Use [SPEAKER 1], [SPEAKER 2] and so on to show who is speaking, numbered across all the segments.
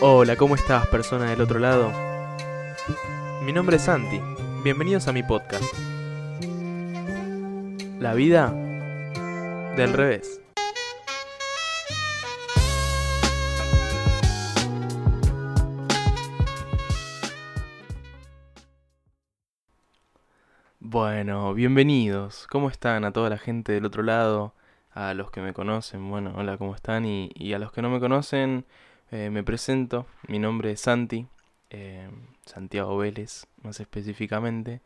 [SPEAKER 1] Hola, ¿cómo estás, persona del otro lado? Mi nombre es Santi. Bienvenidos a mi podcast. La vida del revés. Bueno, bienvenidos. ¿Cómo están a toda la gente del otro lado? A los que me conocen, bueno, hola, ¿cómo están? Y, y a los que no me conocen, eh, me presento. Mi nombre es Santi, eh, Santiago Vélez, más específicamente.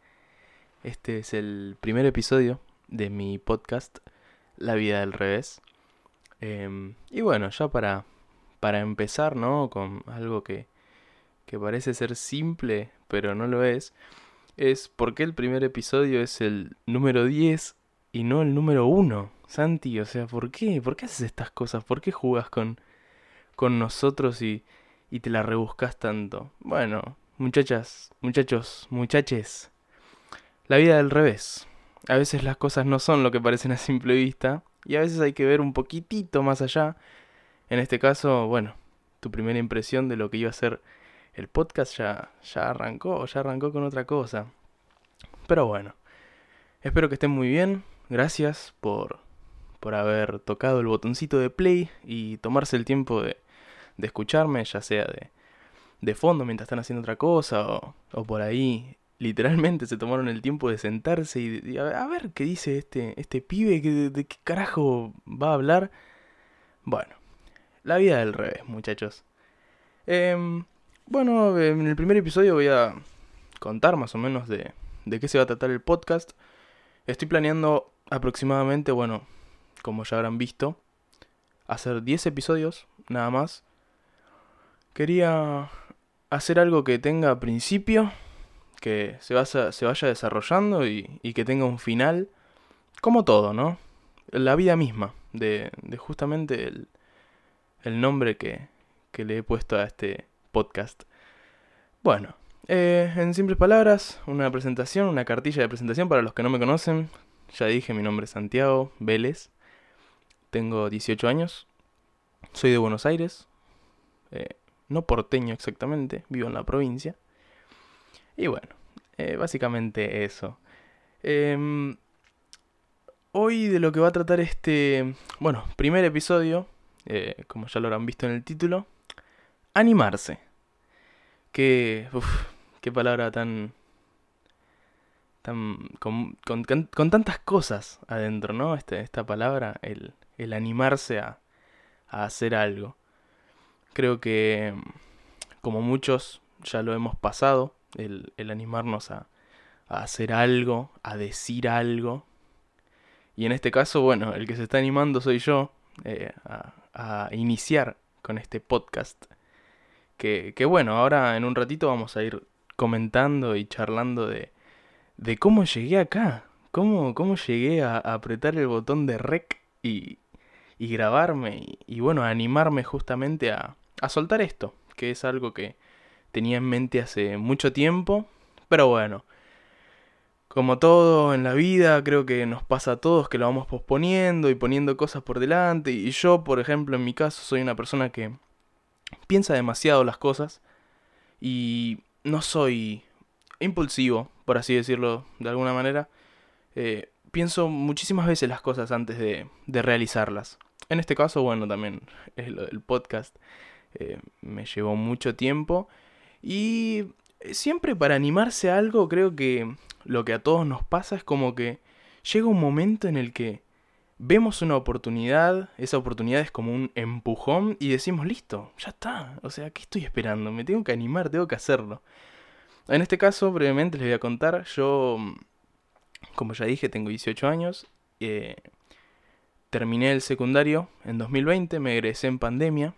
[SPEAKER 1] Este es el primer episodio de mi podcast, La vida del revés. Em, y bueno, ya para, para empezar, ¿no? Con algo que, que parece ser simple, pero no lo es es por qué el primer episodio es el número 10 y no el número 1. Santi, o sea, ¿por qué? ¿Por qué haces estas cosas? ¿Por qué jugas con, con nosotros y, y te la rebuscas tanto? Bueno, muchachas, muchachos, muchaches, la vida del revés. A veces las cosas no son lo que parecen a simple vista y a veces hay que ver un poquitito más allá. En este caso, bueno, tu primera impresión de lo que iba a ser el podcast ya, ya arrancó, ya arrancó con otra cosa. Pero bueno, espero que estén muy bien. Gracias por, por haber tocado el botoncito de play y tomarse el tiempo de, de escucharme, ya sea de, de fondo mientras están haciendo otra cosa o, o por ahí. Literalmente se tomaron el tiempo de sentarse y, a, ver, qué dice este, este pibe, de, de qué carajo va a hablar. Bueno, la vida del revés, muchachos. Eh, bueno, en el primer episodio voy a contar más o menos de, de qué se va a tratar el podcast. Estoy planeando aproximadamente, bueno, como ya habrán visto, hacer 10 episodios, nada más. Quería hacer algo que tenga principio, que se, vaya, se vaya desarrollando y, y, que tenga un final, como todo, ¿no? La vida misma, de, de justamente el, el nombre que, que le he puesto a este podcast. Bueno, eh, en simples palabras, una presentación, una cartilla de presentación para los que no me conocen. Ya dije, mi nombre es Santiago Vélez. Tengo 18 años. Soy de Buenos Aires. Eh, no porteño exactamente, vivo en la provincia. Y bueno, eh, básicamente eso. Eh, hoy de lo que va a tratar este, bueno, primer episodio, eh, como ya lo habrán visto en el título, animarse. Que, uf, qué palabra tan, tan con, con, con, tantas cosas adentro, ¿no? Este, esta palabra, el, el animarse a, a hacer algo. Creo que, como muchos ya lo hemos pasado, el, animarnos a, hacer algo, a decir algo. Y en este caso, bueno, el que se está animando soy yo eh, a, iniciar con este podcast. Que, que, bueno, ahora en un ratito vamos a ir comentando y charlando de, de cómo llegué acá. Cómo, cómo llegué a, a apretar el botón de rec y, y grabarme. Y, y, bueno, a animarme justamente a, a soltar esto. Que es algo que tenía en mente hace mucho tiempo. Pero bueno, como todo en la vida, creo que nos pasa a todos que lo vamos posponiendo y poniendo cosas por delante. Y yo, por ejemplo, en mi caso, soy una persona que piensa demasiado las cosas y no soy impulsivo, por así decirlo de alguna manera. Eh, pienso muchísimas veces las cosas antes de, de, realizarlas. En este caso, bueno, también el, el podcast eh, me llevó mucho tiempo y siempre para animarse a algo creo que lo que a todos nos pasa es como que llega un momento en el que vemos una oportunidad, esa oportunidad es como un empujón y decimos, listo, ya está. O sea, ¿qué estoy esperando? Me tengo que animar, tengo que hacerlo. En este caso, brevemente les voy a contar, yo, como ya dije, tengo 18 años, eh, terminé el secundario en 2020, me egresé en pandemia,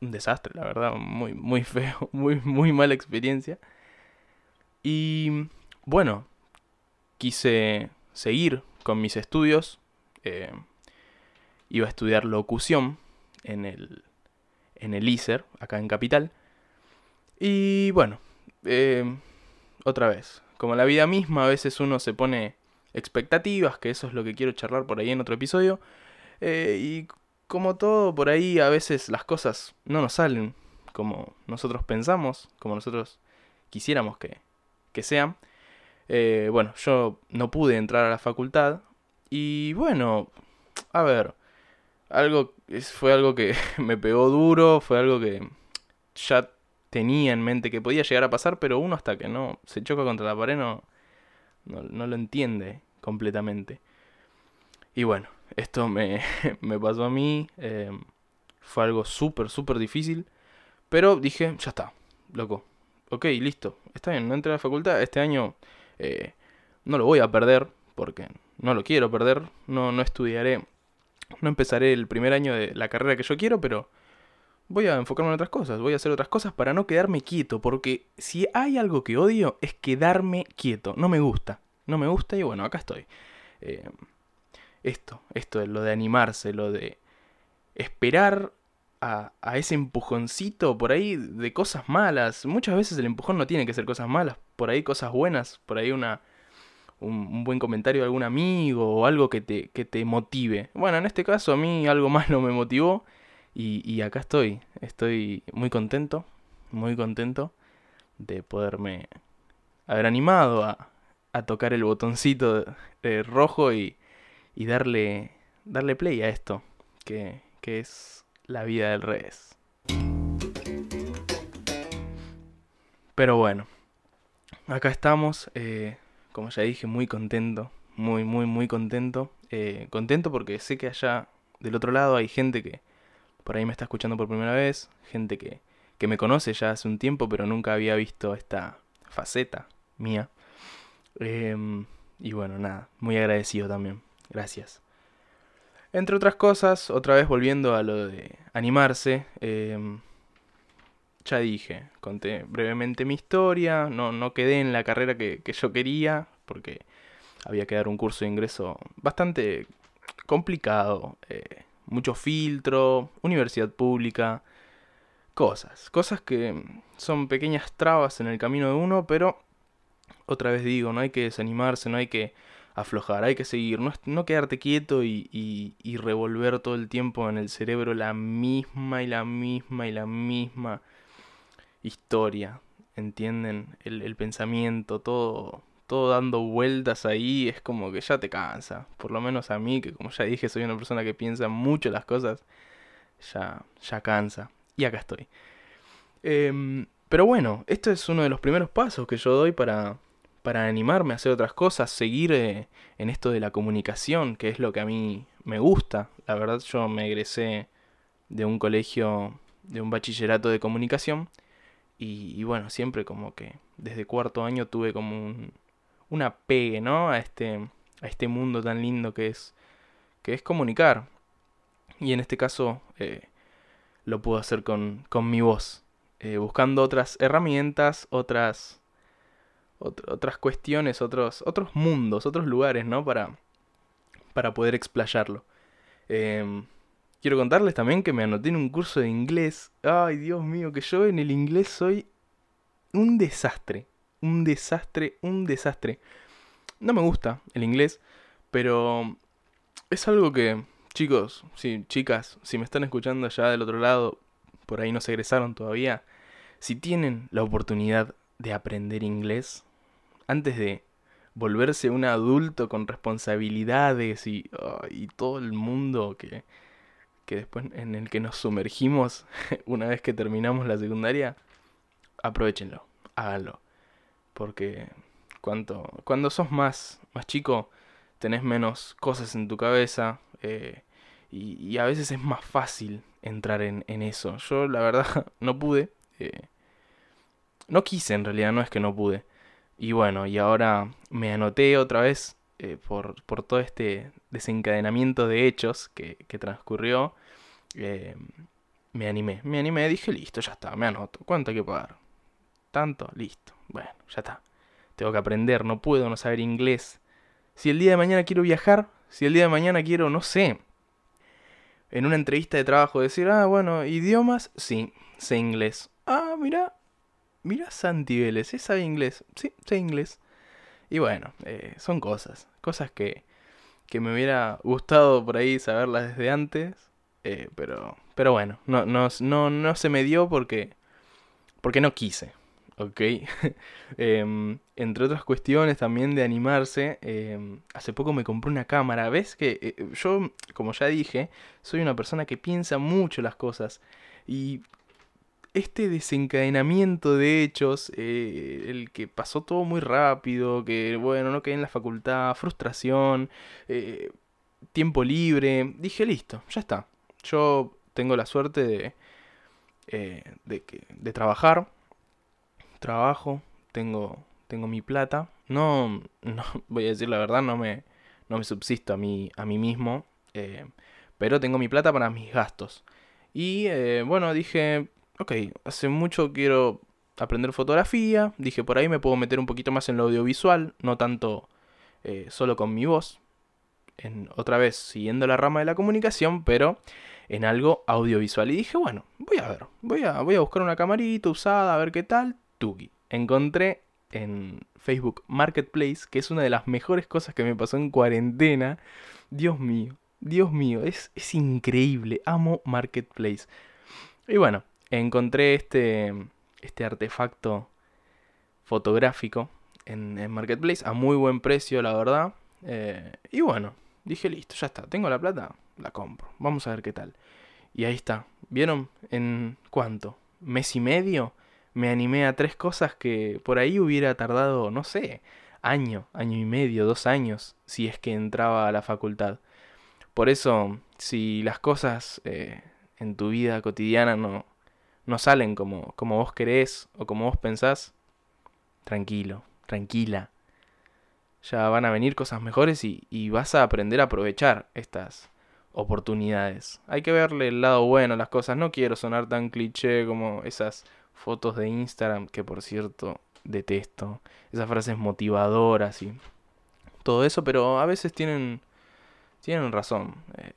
[SPEAKER 1] un desastre, la verdad, muy, muy feo, muy, muy mala experiencia. Y bueno, quise seguir con mis estudios, eh, iba a estudiar locución en el, en el ISER, acá en Capital. Y bueno, eh, otra vez, como la vida misma, a veces uno se pone expectativas, que eso es lo que quiero charlar por ahí en otro episodio. Eh, y como todo por ahí, a veces las cosas no nos salen como nosotros pensamos, como nosotros quisiéramos que, que sean. Eh, bueno, yo no pude entrar a la facultad y bueno, a ver, algo fue algo que me pegó duro, fue algo que ya tenía en mente que podía llegar a pasar, pero uno hasta que no se choca contra la pared no, no, lo entiende completamente. Y bueno, esto me, me pasó a mí, em, fue algo súper, súper difícil, pero dije, ya está, loco, ok, listo, está bien, no entré a la facultad, este año eh, no lo voy a perder, porque no lo quiero perder, no, no estudiaré, no empezaré el primer año de la carrera que yo quiero, pero voy a enfocarme en otras cosas, voy a hacer otras cosas para no quedarme quieto, porque si hay algo que odio es quedarme quieto, no me gusta, no me gusta y bueno, acá estoy. Eh, esto, esto, lo de animarse, lo de esperar a, a, ese empujoncito por ahí de cosas malas. Muchas veces el empujón no tiene que ser cosas malas, por ahí cosas buenas, por ahí una, un, buen comentario de algún amigo o algo que te, que te motive. Bueno, en este caso a mí algo no me motivó y, acá estoy, estoy muy contento, muy contento de poderme haber animado a, tocar el botoncito rojo y, y, darle, darle play a esto, que, que es la vida del revés. Pero bueno, acá estamos, eh, como ya dije, muy contento, muy, muy, muy contento. Eh, contento porque sé que allá del otro lado hay gente que, por ahí me está escuchando por primera vez, gente que, que me conoce ya hace un tiempo, pero nunca había visto esta faceta mía. Em, y bueno, nada, muy agradecido también. Gracias. Entre otras cosas, otra vez volviendo a lo de animarse, em, ya dije, conté brevemente mi historia, no, no quedé en la carrera que, que yo quería, porque había que dar un curso de ingreso bastante complicado. Eh, mucho filtro, universidad pública, cosas, cosas que son pequeñas trabas en el camino de uno, pero otra vez digo, no hay que desanimarse, no hay que aflojar, hay que seguir, no, no quedarte quieto y, y, revolver todo el tiempo en el cerebro la misma y la misma y la misma historia, ¿entienden? El, pensamiento, todo, todo dando vueltas ahí, es como que ya te cansa. Por lo menos a mí, que como ya dije, soy una persona que piensa mucho las cosas, ya, ya cansa. Y acá estoy. Em, pero bueno, esto es uno de los primeros pasos que yo doy para, para animarme a hacer otras cosas, seguir eh, en esto de la comunicación, que es lo que a mí me gusta. La verdad yo me egresé de un colegio, de un bachillerato de comunicación. y bueno, siempre como que desde cuarto año tuve como un, una pegue, ¿no? A este, a este mundo tan lindo que es, que es comunicar. Y en este caso eh, lo puedo hacer con, con mi voz, eh, buscando otras herramientas, otras, otras cuestiones, otros, otros mundos, otros lugares, ¿no? Para, para poder explayarlo. Em, quiero contarles también que me anoté en un curso de inglés. Ay, Dios mío, que yo en el inglés soy un desastre un desastre, un desastre. No me gusta el inglés, pero es algo que, chicos, sí, chicas, si me están escuchando allá del otro lado, por ahí no se egresaron todavía, si tienen la oportunidad de aprender inglés, antes de volverse un adulto con responsabilidades y, y todo el mundo que, que después en el que nos sumergimos una vez que terminamos la secundaria, aprovechenlo, háganlo. Porque cuando, sos más, más chico, tenés menos cosas en tu cabeza eh, y, a veces es más fácil entrar en, en eso. Yo la verdad no pude. Eh, no quise en realidad, no es que no pude. Y bueno, y ahora me anoté otra vez eh, por, por, todo este desencadenamiento de hechos que, que transcurrió. me animé, me animé, dije listo, ya está, me anoto. ¿Cuánto hay que pagar? Tanto, listo. Bueno, ya está. Tengo que aprender, no puedo no saber inglés. Si el día de mañana quiero viajar, si el día de mañana quiero, no sé, en una entrevista de trabajo decir, ah, bueno, idiomas, sí, sé inglés. Ah, mira, mira Santi Vélez, ¿eh? ¿sabe inglés? Sí, sé inglés. Y bueno, eh, son cosas, cosas que, que me hubiera gustado por ahí saberlas desde antes, eh, pero, pero bueno, no, no, no, no se me dio porque porque no quise, ¿ok? Em, entre otras cuestiones también de animarse, em, hace poco me compré una cámara, ¿ves? Que eh, yo, como ya dije, soy una persona que piensa mucho las cosas y este desencadenamiento de hechos, eh, el que pasó todo muy rápido, que bueno, no quedé en la facultad, frustración, eh, tiempo libre, dije listo, ya está. Yo tengo la suerte de, eh, de, de trabajar, trabajo, tengo, tengo mi plata, no, no, voy a decir la verdad, no me, no me subsisto a mí, a mí mismo, pero tengo mi plata para mis gastos. Y bueno, dije, ok, hace mucho quiero aprender fotografía, dije por ahí me puedo meter un poquito más en lo audiovisual, no tanto eh, solo con mi voz, otra vez siguiendo la rama de la comunicación, pero en algo audiovisual. Y dije, bueno, voy a ver, voy a, voy a buscar una camarita usada, a ver qué tal. Tuki. Encontré en Facebook Marketplace, que es una de las mejores cosas que me pasó en cuarentena. Dios mío, Dios mío, es, es increíble, amo Marketplace. Y bueno, encontré este, este artefacto fotográfico en, Marketplace a muy buen precio, la verdad. Eh, y bueno, dije, listo, ya está, tengo la plata, la compro. Vamos a ver qué tal. Y ahí está. ¿Vieron? ¿En cuánto? ¿Mes y medio? Me animé a tres cosas que por ahí hubiera tardado, no sé, año, año y medio, dos años, si es que entraba a la facultad. Por eso, si las cosas eh, en tu vida cotidiana no, no salen como, como vos querés o como vos pensás, tranquilo, tranquila. Ya van a venir cosas mejores y, y vas a aprender a aprovechar estas oportunidades. Hay que verle el lado bueno a las cosas. No quiero sonar tan cliché como esas fotos de Instagram, que por cierto detesto. Esas frases motivadoras y todo eso, pero a veces tienen, tienen razón. Eh,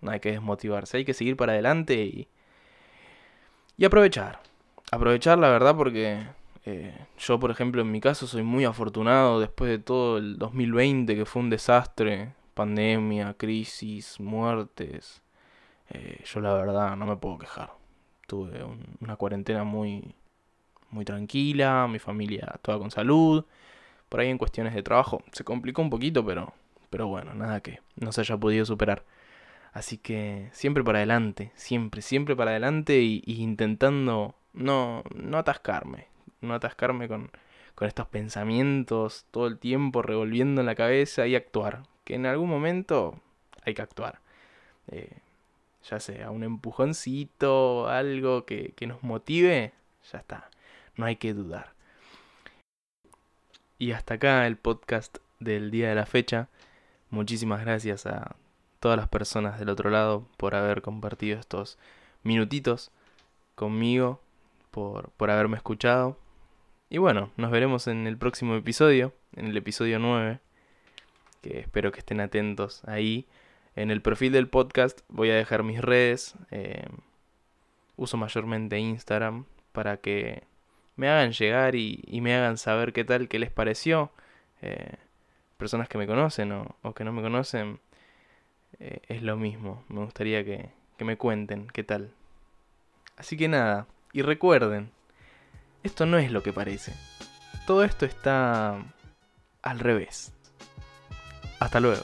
[SPEAKER 1] no hay que desmotivarse, hay que seguir para adelante y, y aprovechar. Aprovechar la verdad porque eh, yo, por ejemplo, en mi caso soy muy afortunado después de todo el 2020 que fue un desastre. Pandemia, crisis, muertes. Eh, yo la verdad no me puedo quejar. Tuve una cuarentena muy, muy tranquila, mi familia toda con salud. Por ahí en cuestiones de trabajo se complicó un poquito, pero, pero bueno, nada que no se haya podido superar. Así que siempre para adelante, siempre, siempre para adelante y, intentando no, no atascarme, no atascarme con, con estos pensamientos todo el tiempo revolviendo en la cabeza y actuar. Que en algún momento hay que actuar. Eh, ya sea un empujoncito, algo que, que nos motive, ya está. No hay que dudar. Y hasta acá el podcast del día de la fecha. Muchísimas gracias a todas las personas del otro lado por haber compartido estos minutitos conmigo, por, por haberme escuchado. Y bueno, nos veremos en el próximo episodio, en el episodio 9, que espero que estén atentos ahí. En el perfil del podcast voy a dejar mis redes. Eh, uso mayormente Instagram para que me hagan llegar y, me hagan saber qué tal, qué les pareció. Eh, personas que me conocen o que no me conocen, eh, es lo mismo. Me gustaría que, que me cuenten qué tal. Así que nada, y recuerden, esto no es lo que parece. Todo esto está al revés. Hasta luego.